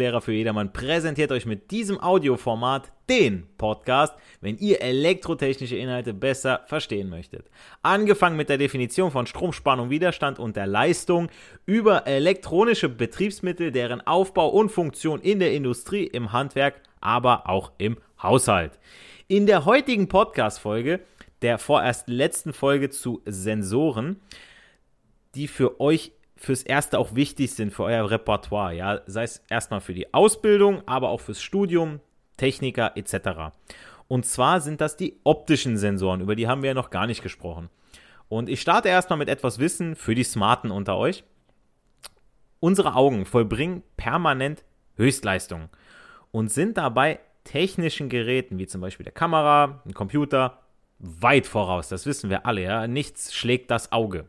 Praxislehrer für jedermann präsentiert euch mit diesem Audioformat den Podcast, wenn ihr elektrotechnische Inhalte besser verstehen möchtet. Angefangen mit der Definition von Stromspannung, Widerstand und der Leistung über elektronische Betriebsmittel, deren Aufbau und Funktion in der Industrie, im Handwerk, aber auch im Haushalt. In der heutigen Podcast-Folge, der vorerst letzten Folge zu Sensoren, die für euch fürs Erste auch wichtig sind für euer Repertoire. Ja, sei es erstmal für die Ausbildung, aber auch fürs Studium, Techniker etc. Und zwar sind das die optischen Sensoren, über die haben wir ja noch gar nicht gesprochen. Und ich starte erstmal mit etwas Wissen für die Smarten unter euch. Unsere Augen vollbringen permanent Höchstleistung und sind dabei technischen Geräten wie zum Beispiel der Kamera, ein Computer weit voraus. Das wissen wir alle. Ja? Nichts schlägt das Auge.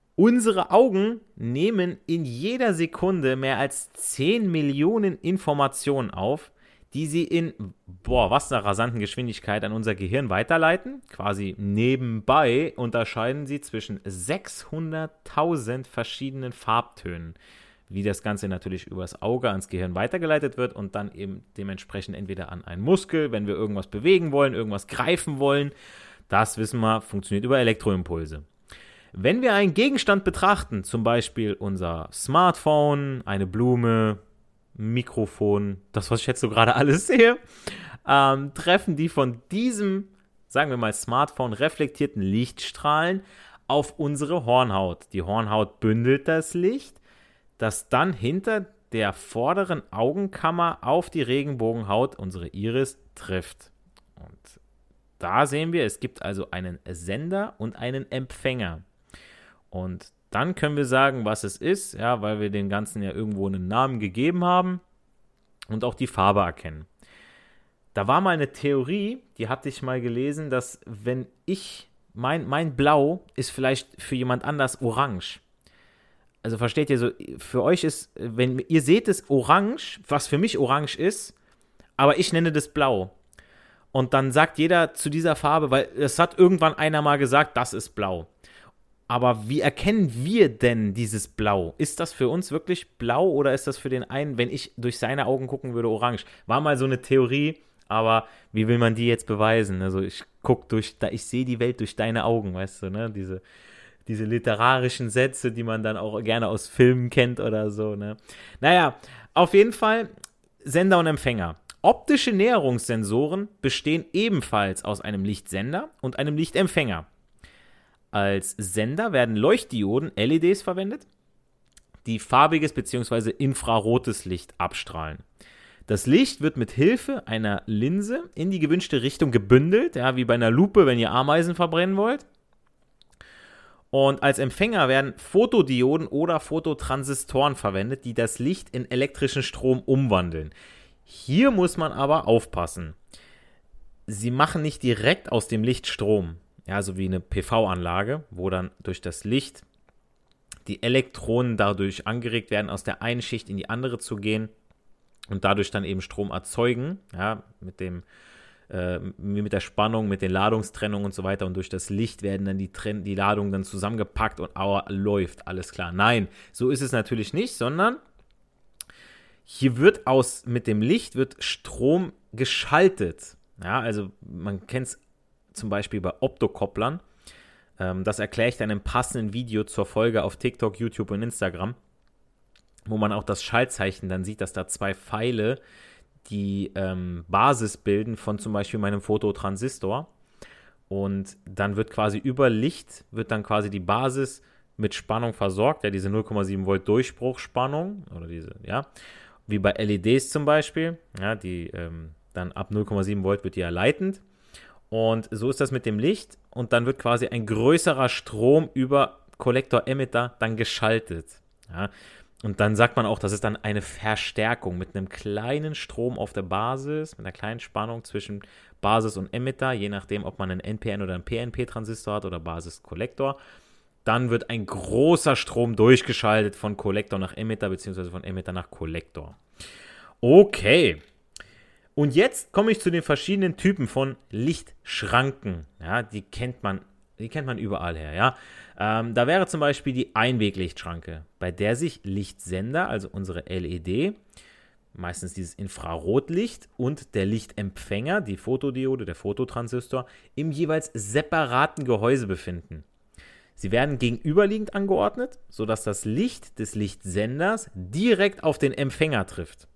Unsere Augen nehmen in jeder Sekunde mehr als 10 Millionen Informationen auf, die sie in, boah, was einer rasanten Geschwindigkeit an unser Gehirn weiterleiten. Quasi nebenbei unterscheiden sie zwischen 600.000 verschiedenen Farbtönen. Wie das Ganze natürlich übers Auge ans Gehirn weitergeleitet wird und dann eben dementsprechend entweder an einen Muskel, wenn wir irgendwas bewegen wollen, irgendwas greifen wollen. Das wissen wir, funktioniert über Elektroimpulse. Wenn wir einen Gegenstand betrachten, zum Beispiel unser Smartphone, eine Blume, Mikrofon, das, was ich jetzt so gerade alles sehe, ähm, treffen die von diesem, sagen wir mal, Smartphone reflektierten Lichtstrahlen auf unsere Hornhaut. Die Hornhaut bündelt das Licht, das dann hinter der vorderen Augenkammer auf die Regenbogenhaut, unsere Iris, trifft. Und da sehen wir, es gibt also einen Sender und einen Empfänger. Und dann können wir sagen, was es ist, ja, weil wir dem Ganzen ja irgendwo einen Namen gegeben haben und auch die Farbe erkennen. Da war mal eine Theorie, die hatte ich mal gelesen, dass wenn ich, mein, mein Blau ist vielleicht für jemand anders orange. Also versteht ihr so, für euch ist, wenn ihr seht es orange, was für mich orange ist, aber ich nenne das blau. Und dann sagt jeder zu dieser Farbe, weil es hat irgendwann einer mal gesagt, das ist blau. Aber wie erkennen wir denn dieses Blau? Ist das für uns wirklich blau oder ist das für den einen, wenn ich durch seine Augen gucken würde, orange? War mal so eine Theorie, aber wie will man die jetzt beweisen? Also ich gucke durch, ich sehe die Welt durch deine Augen, weißt du, ne? Diese, diese literarischen Sätze, die man dann auch gerne aus Filmen kennt oder so, ne? Naja, auf jeden Fall Sender und Empfänger. Optische Näherungssensoren bestehen ebenfalls aus einem Lichtsender und einem Lichtempfänger. Als Sender werden Leuchtdioden, LEDs, verwendet, die farbiges bzw. infrarotes Licht abstrahlen. Das Licht wird mit Hilfe einer Linse in die gewünschte Richtung gebündelt, ja, wie bei einer Lupe, wenn ihr Ameisen verbrennen wollt. Und als Empfänger werden Fotodioden oder Fototransistoren verwendet, die das Licht in elektrischen Strom umwandeln. Hier muss man aber aufpassen. Sie machen nicht direkt aus dem Licht Strom ja, so wie eine PV-Anlage, wo dann durch das Licht die Elektronen dadurch angeregt werden, aus der einen Schicht in die andere zu gehen und dadurch dann eben Strom erzeugen, ja, mit dem äh, mit der Spannung, mit den Ladungstrennungen und so weiter. Und durch das Licht werden dann die, Tren die Ladungen dann zusammengepackt und aua, läuft. Alles klar. Nein, so ist es natürlich nicht, sondern hier wird aus, mit dem Licht wird Strom geschaltet. Ja, also man kennt es zum Beispiel bei Optokopplern. Ähm, das erkläre ich dann im passenden Video zur Folge auf TikTok, YouTube und Instagram, wo man auch das Schaltzeichen dann sieht, dass da zwei Pfeile die ähm, Basis bilden von zum Beispiel meinem Fototransistor. Und dann wird quasi über Licht, wird dann quasi die Basis mit Spannung versorgt, ja, diese 0,7 Volt Durchbruchspannung oder diese, ja, wie bei LEDs zum Beispiel, ja, die ähm, dann ab 0,7 Volt wird die ja leitend. Und so ist das mit dem Licht und dann wird quasi ein größerer Strom über Kollektor-Emitter dann geschaltet. Ja. Und dann sagt man auch, das ist dann eine Verstärkung mit einem kleinen Strom auf der Basis, mit einer kleinen Spannung zwischen Basis und Emitter, je nachdem, ob man einen NPN oder einen PNP-Transistor hat oder Basis-Kollektor. Dann wird ein großer Strom durchgeschaltet von Kollektor nach Emitter, beziehungsweise von Emitter nach Kollektor. Okay. Und jetzt komme ich zu den verschiedenen Typen von Lichtschranken. Ja, die kennt man, die kennt man überall her, ja. Ähm, da wäre zum Beispiel die Einweglichtschranke, bei der sich Lichtsender, also unsere LED, meistens dieses Infrarotlicht und der Lichtempfänger, die Fotodiode, der Fototransistor, im jeweils separaten Gehäuse befinden. Sie werden gegenüberliegend angeordnet, sodass das Licht des Lichtsenders direkt auf den Empfänger trifft.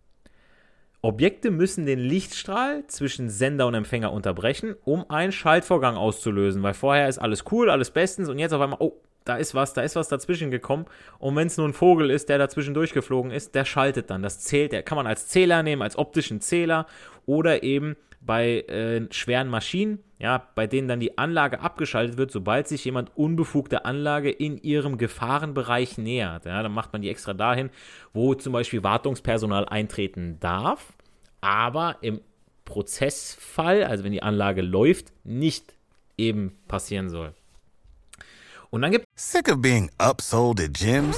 Objekte müssen den Lichtstrahl zwischen Sender und Empfänger unterbrechen, um einen Schaltvorgang auszulösen, weil vorher ist alles cool, alles bestens und jetzt auf einmal, oh, da ist was, da ist was dazwischen gekommen. Und wenn es nur ein Vogel ist, der dazwischen durchgeflogen ist, der schaltet dann. Das zählt, der kann man als Zähler nehmen, als optischen Zähler oder eben bei äh, schweren Maschinen, ja, bei denen dann die Anlage abgeschaltet wird, sobald sich jemand unbefugte Anlage in ihrem Gefahrenbereich nähert. Ja, dann macht man die extra dahin, wo zum Beispiel Wartungspersonal eintreten darf, aber im Prozessfall, also wenn die Anlage läuft, nicht eben passieren soll. Und dann gibt Sick of being upsold at gyms?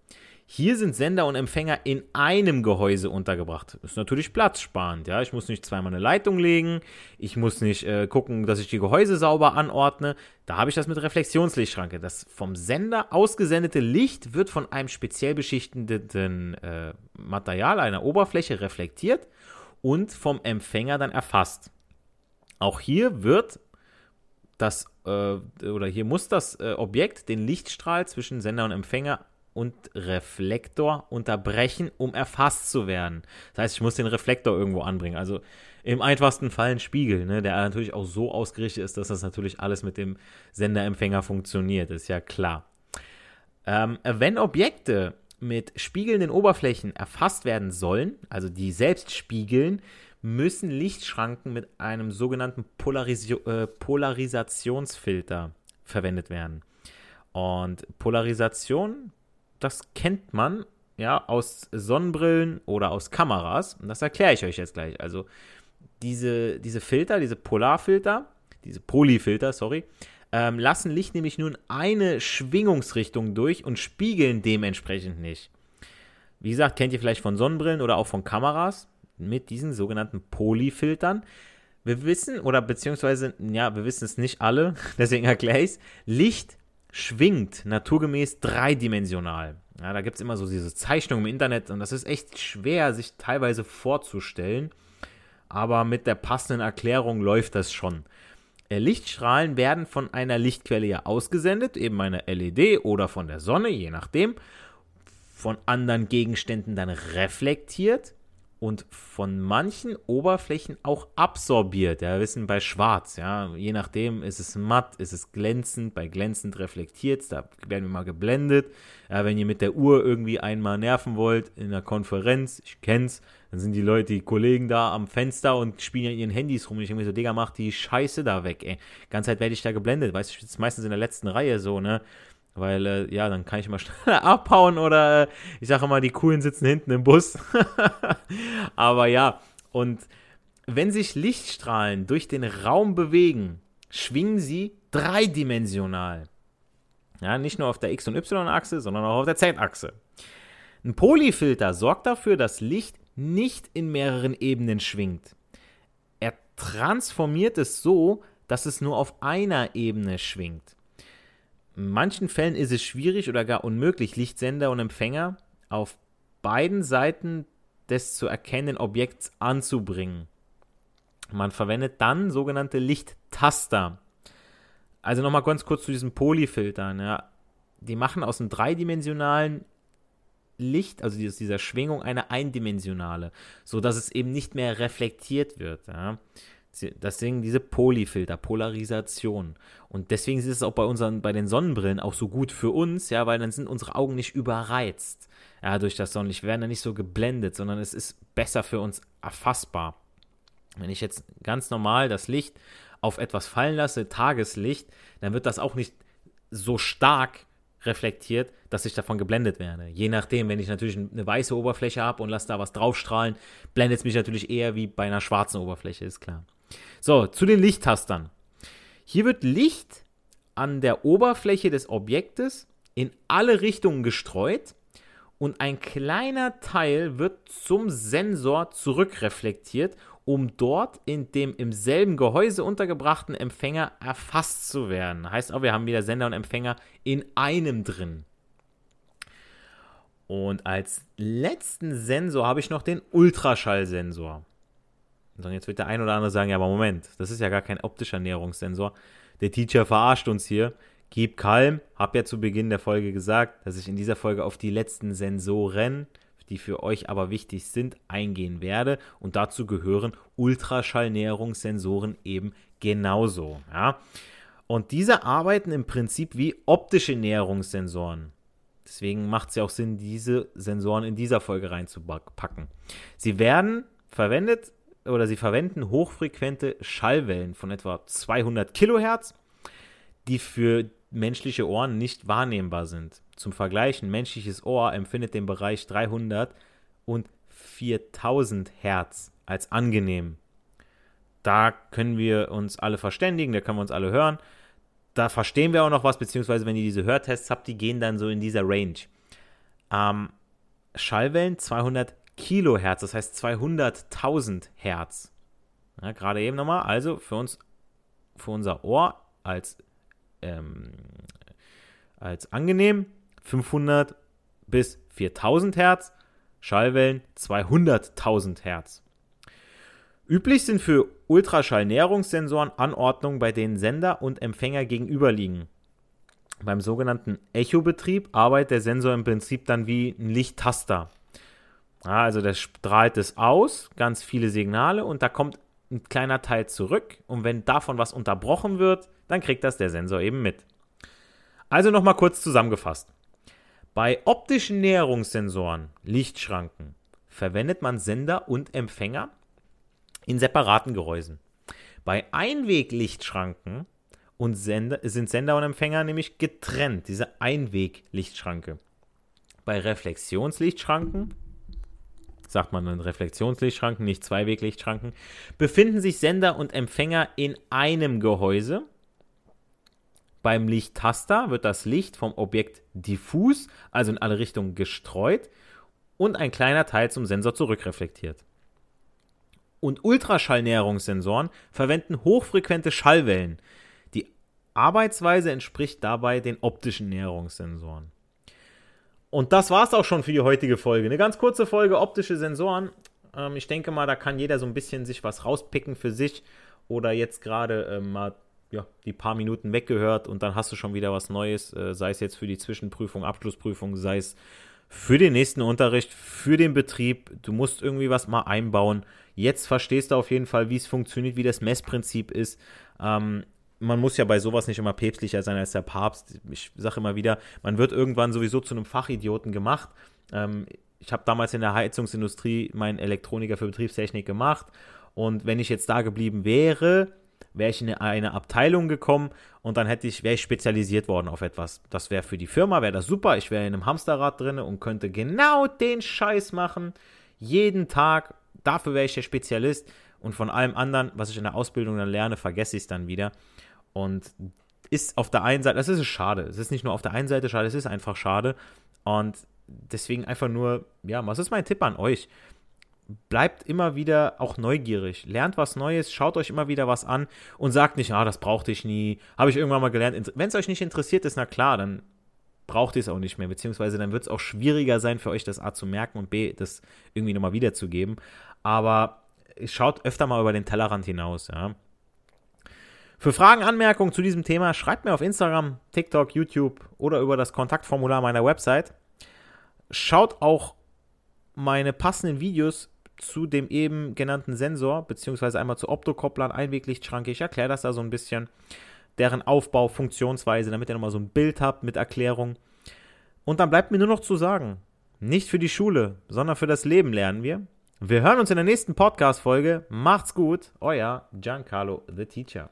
Hier sind Sender und Empfänger in einem Gehäuse untergebracht. Ist natürlich platzsparend. Ja? Ich muss nicht zweimal eine Leitung legen. Ich muss nicht äh, gucken, dass ich die Gehäuse sauber anordne. Da habe ich das mit Reflexionslichtschranke. Das vom Sender ausgesendete Licht wird von einem speziell beschichtenden äh, Material, einer Oberfläche reflektiert und vom Empfänger dann erfasst. Auch hier wird das äh, oder hier muss das äh, Objekt den Lichtstrahl zwischen Sender und Empfänger und Reflektor unterbrechen, um erfasst zu werden. Das heißt, ich muss den Reflektor irgendwo anbringen. Also im einfachsten Fall ein Spiegel, ne, der natürlich auch so ausgerichtet ist, dass das natürlich alles mit dem Senderempfänger funktioniert, ist ja klar. Ähm, wenn Objekte mit spiegelnden Oberflächen erfasst werden sollen, also die selbst spiegeln, müssen Lichtschranken mit einem sogenannten Polaris äh, Polarisationsfilter verwendet werden. Und Polarisation, das kennt man ja aus Sonnenbrillen oder aus Kameras. Und das erkläre ich euch jetzt gleich. Also diese, diese Filter, diese Polarfilter, diese Polyfilter, sorry, ähm, lassen Licht nämlich nur in eine Schwingungsrichtung durch und spiegeln dementsprechend nicht. Wie gesagt, kennt ihr vielleicht von Sonnenbrillen oder auch von Kameras mit diesen sogenannten Polyfiltern. Wir wissen, oder beziehungsweise, ja, wir wissen es nicht alle, deswegen erkläre ich es. Licht schwingt naturgemäß dreidimensional. Ja, da gibt es immer so diese Zeichnungen im Internet und das ist echt schwer, sich teilweise vorzustellen. Aber mit der passenden Erklärung läuft das schon. Äh, Lichtstrahlen werden von einer Lichtquelle ja ausgesendet, eben einer LED oder von der Sonne, je nachdem, von anderen Gegenständen dann reflektiert und von manchen Oberflächen auch absorbiert. Ja, wir wissen bei Schwarz, ja, je nachdem ist es matt, ist es glänzend, bei glänzend reflektiert, da werden wir mal geblendet. Ja, wenn ihr mit der Uhr irgendwie einmal nerven wollt in einer Konferenz, ich kenn's, Dann sind die Leute, die Kollegen da am Fenster und spielen in ihren Handys rum. Und ich denke mir so, Digga, mach die Scheiße da weg, ey. Die ganze Zeit werde ich da geblendet. Weißt du, ich sitze meistens in der letzten Reihe so, ne? Weil, äh, ja, dann kann ich mal schnell abhauen oder äh, ich sage mal, die Coolen sitzen hinten im Bus. Aber ja, und wenn sich Lichtstrahlen durch den Raum bewegen, schwingen sie dreidimensional. Ja, nicht nur auf der X- und Y-Achse, sondern auch auf der Z-Achse. Ein Polyfilter sorgt dafür, dass Licht nicht in mehreren Ebenen schwingt. Er transformiert es so, dass es nur auf einer Ebene schwingt. In manchen Fällen ist es schwierig oder gar unmöglich, Lichtsender und Empfänger auf beiden Seiten des zu erkennenden Objekts anzubringen. Man verwendet dann sogenannte Lichttaster. Also nochmal ganz kurz zu diesen Polyfiltern. Ja. Die machen aus einem dreidimensionalen Licht, also dieser Schwingung, eine eindimensionale, sodass es eben nicht mehr reflektiert wird. Ja. Deswegen diese Polyfilter, Polarisation. Und deswegen ist es auch bei unseren, bei den Sonnenbrillen auch so gut für uns, ja, weil dann sind unsere Augen nicht überreizt, ja, durch das Sonnenlicht. Wir werden dann nicht so geblendet, sondern es ist besser für uns erfassbar. Wenn ich jetzt ganz normal das Licht auf etwas fallen lasse, Tageslicht, dann wird das auch nicht so stark reflektiert, dass ich davon geblendet werde. Je nachdem, wenn ich natürlich eine weiße Oberfläche habe und lasse da was draufstrahlen, blendet es mich natürlich eher wie bei einer schwarzen Oberfläche, ist klar. So, zu den Lichttastern. Hier wird Licht an der Oberfläche des Objektes in alle Richtungen gestreut und ein kleiner Teil wird zum Sensor zurückreflektiert, um dort in dem im selben Gehäuse untergebrachten Empfänger erfasst zu werden. Heißt auch, wir haben wieder Sender und Empfänger in einem drin. Und als letzten Sensor habe ich noch den Ultraschallsensor. Und jetzt wird der ein oder andere sagen, ja, aber Moment, das ist ja gar kein optischer Näherungssensor. Der Teacher verarscht uns hier. Gib kalm, hab ja zu Beginn der Folge gesagt, dass ich in dieser Folge auf die letzten Sensoren, die für euch aber wichtig sind, eingehen werde. Und dazu gehören Ultraschallnäherungssensoren eben genauso. Ja? Und diese arbeiten im Prinzip wie optische Näherungssensoren. Deswegen macht es ja auch Sinn, diese Sensoren in dieser Folge reinzupacken. Sie werden verwendet oder sie verwenden hochfrequente Schallwellen von etwa 200 Kilohertz, die für menschliche Ohren nicht wahrnehmbar sind. Zum Vergleich, ein menschliches Ohr empfindet den Bereich 300 und 4000 Hertz als angenehm. Da können wir uns alle verständigen, da können wir uns alle hören. Da verstehen wir auch noch was, beziehungsweise wenn ihr diese Hörtests habt, die gehen dann so in dieser Range. Ähm, Schallwellen 200 Kilohertz, das heißt 200.000 Hertz. Ja, Gerade eben nochmal, also für uns, für unser Ohr als, ähm, als angenehm 500 bis 4000 Hertz, Schallwellen 200.000 Hertz. Üblich sind für Ultraschallnäherungssensoren Anordnungen, bei denen Sender und Empfänger gegenüberliegen. Beim sogenannten Echobetrieb arbeitet der Sensor im Prinzip dann wie ein Lichttaster. Ja, also der strahlt es aus, ganz viele Signale und da kommt ein kleiner Teil zurück und wenn davon was unterbrochen wird, dann kriegt das der Sensor eben mit. Also nochmal kurz zusammengefasst. Bei optischen Näherungssensoren, Lichtschranken, verwendet man Sender und Empfänger in separaten Gehäusen. Bei Einweglichtschranken und Sender, sind Sender und Empfänger nämlich getrennt, diese Einweglichtschranke. Bei Reflexionslichtschranken sagt man dann Reflexionslichtschranken, nicht Zweiweglichtschranken, befinden sich Sender und Empfänger in einem Gehäuse. Beim Lichttaster wird das Licht vom Objekt diffus, also in alle Richtungen gestreut und ein kleiner Teil zum Sensor zurückreflektiert. Und Ultraschallnäherungssensoren verwenden hochfrequente Schallwellen. Die Arbeitsweise entspricht dabei den optischen Näherungssensoren. Und das war es auch schon für die heutige Folge. Eine ganz kurze Folge optische Sensoren. Ähm, ich denke mal, da kann jeder so ein bisschen sich was rauspicken für sich oder jetzt gerade ähm, mal ja, die paar Minuten weggehört und dann hast du schon wieder was Neues, äh, sei es jetzt für die Zwischenprüfung, Abschlussprüfung, sei es für den nächsten Unterricht, für den Betrieb. Du musst irgendwie was mal einbauen. Jetzt verstehst du auf jeden Fall, wie es funktioniert, wie das Messprinzip ist. Ähm, man muss ja bei sowas nicht immer päpstlicher sein als der Papst. Ich sage immer wieder, man wird irgendwann sowieso zu einem Fachidioten gemacht. Ähm, ich habe damals in der Heizungsindustrie meinen Elektroniker für Betriebstechnik gemacht und wenn ich jetzt da geblieben wäre, wäre ich in eine Abteilung gekommen und dann hätte ich, wäre ich spezialisiert worden auf etwas. Das wäre für die Firma, wäre das super. Ich wäre in einem Hamsterrad drin und könnte genau den Scheiß machen. Jeden Tag. Dafür wäre ich der Spezialist. Und von allem anderen, was ich in der Ausbildung dann lerne, vergesse ich es dann wieder. Und ist auf der einen Seite, das ist schade. Es ist nicht nur auf der einen Seite schade, es ist einfach schade. Und deswegen einfach nur, ja, was ist mein Tipp an euch? bleibt immer wieder auch neugierig, lernt was Neues, schaut euch immer wieder was an und sagt nicht, ah, das brauchte ich nie, habe ich irgendwann mal gelernt. Wenn es euch nicht interessiert ist, na klar, dann braucht ihr es auch nicht mehr, beziehungsweise dann wird es auch schwieriger sein für euch, das A zu merken und B, das irgendwie nochmal wiederzugeben. Aber schaut öfter mal über den Tellerrand hinaus, ja. Für Fragen, Anmerkungen zu diesem Thema schreibt mir auf Instagram, TikTok, YouTube oder über das Kontaktformular meiner Website. Schaut auch meine passenden Videos zu dem eben genannten Sensor, beziehungsweise einmal zu Optokopplern, Einweglichtschranke. Ich erkläre das da so ein bisschen, deren Aufbau, Funktionsweise, damit ihr nochmal so ein Bild habt mit Erklärung. Und dann bleibt mir nur noch zu sagen, nicht für die Schule, sondern für das Leben lernen wir. Wir hören uns in der nächsten Podcast-Folge. Macht's gut, euer Giancarlo the Teacher.